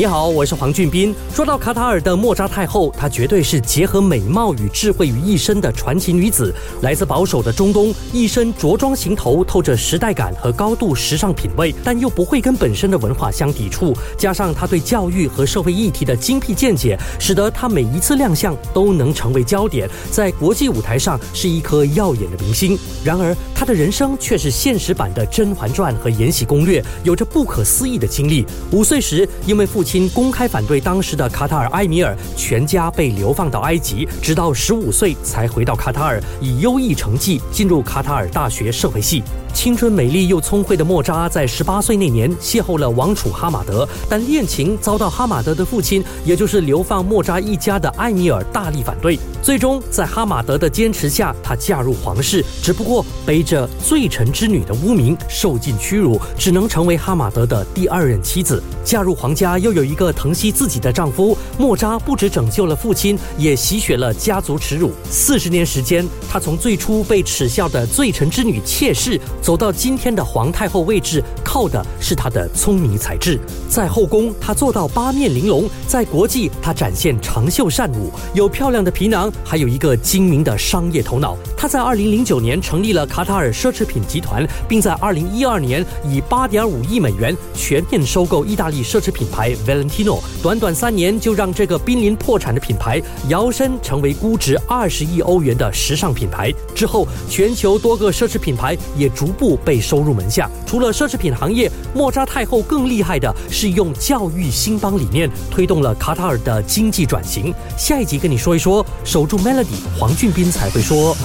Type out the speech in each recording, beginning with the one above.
你好，我是黄俊斌。说到卡塔尔的莫扎太后，她绝对是结合美貌与智慧于一身的传奇女子。来自保守的中东，一身着装行头，透着时代感和高度时尚品味，但又不会跟本身的文化相抵触。加上她对教育和社会议题的精辟见解，使得她每一次亮相都能成为焦点，在国际舞台上是一颗耀眼的明星。然而，她的人生却是现实版的《甄嬛传》和《延禧攻略》，有着不可思议的经历。五岁时，因为父亲亲公开反对当时的卡塔尔埃米尔，全家被流放到埃及，直到十五岁才回到卡塔尔，以优异成绩进入卡塔尔大学社会系。青春美丽又聪慧的莫扎，在十八岁那年邂逅了王储哈马德，但恋情遭到哈马德的父亲，也就是流放莫扎一家的埃米尔大力反对。最终，在哈马德的坚持下，她嫁入皇室，只不过背着罪臣之女的污名，受尽屈辱，只能成为哈马德的第二任妻子。嫁入皇家，又有有一个疼惜自己的丈夫，莫扎不止拯救了父亲，也洗雪了家族耻辱。四十年时间，她从最初被耻笑的罪臣之女妾室。走到今天的皇太后位置，靠的是她的聪明才智。在后宫，她做到八面玲珑；在国际，她展现长袖善舞，有漂亮的皮囊，还有一个精明的商业头脑。她在二零零九年成立了卡塔尔奢侈品集团，并在二零一二年以八点五亿美元全面收购意大利奢侈品牌 Valentino。短短三年，就让这个濒临破产的品牌摇身成为估值二十亿欧元的时尚品牌。之后，全球多个奢侈品牌也逐步被收入门下。除了奢侈品行业，莫扎太后更厉害的是用教育兴邦理念推动了卡塔尔的经济转型。下一集跟你说一说，守住 Melody，黄俊斌才会说。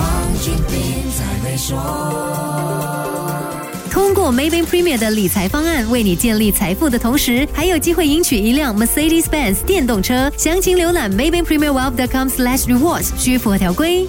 通过 Maybank Premier 的理财方案，为你建立财富的同时，还有机会赢取一辆 Mercedes-Benz 电动车。详情浏览 Maybank Premier Wealth.com/slash rewards，需符合条规。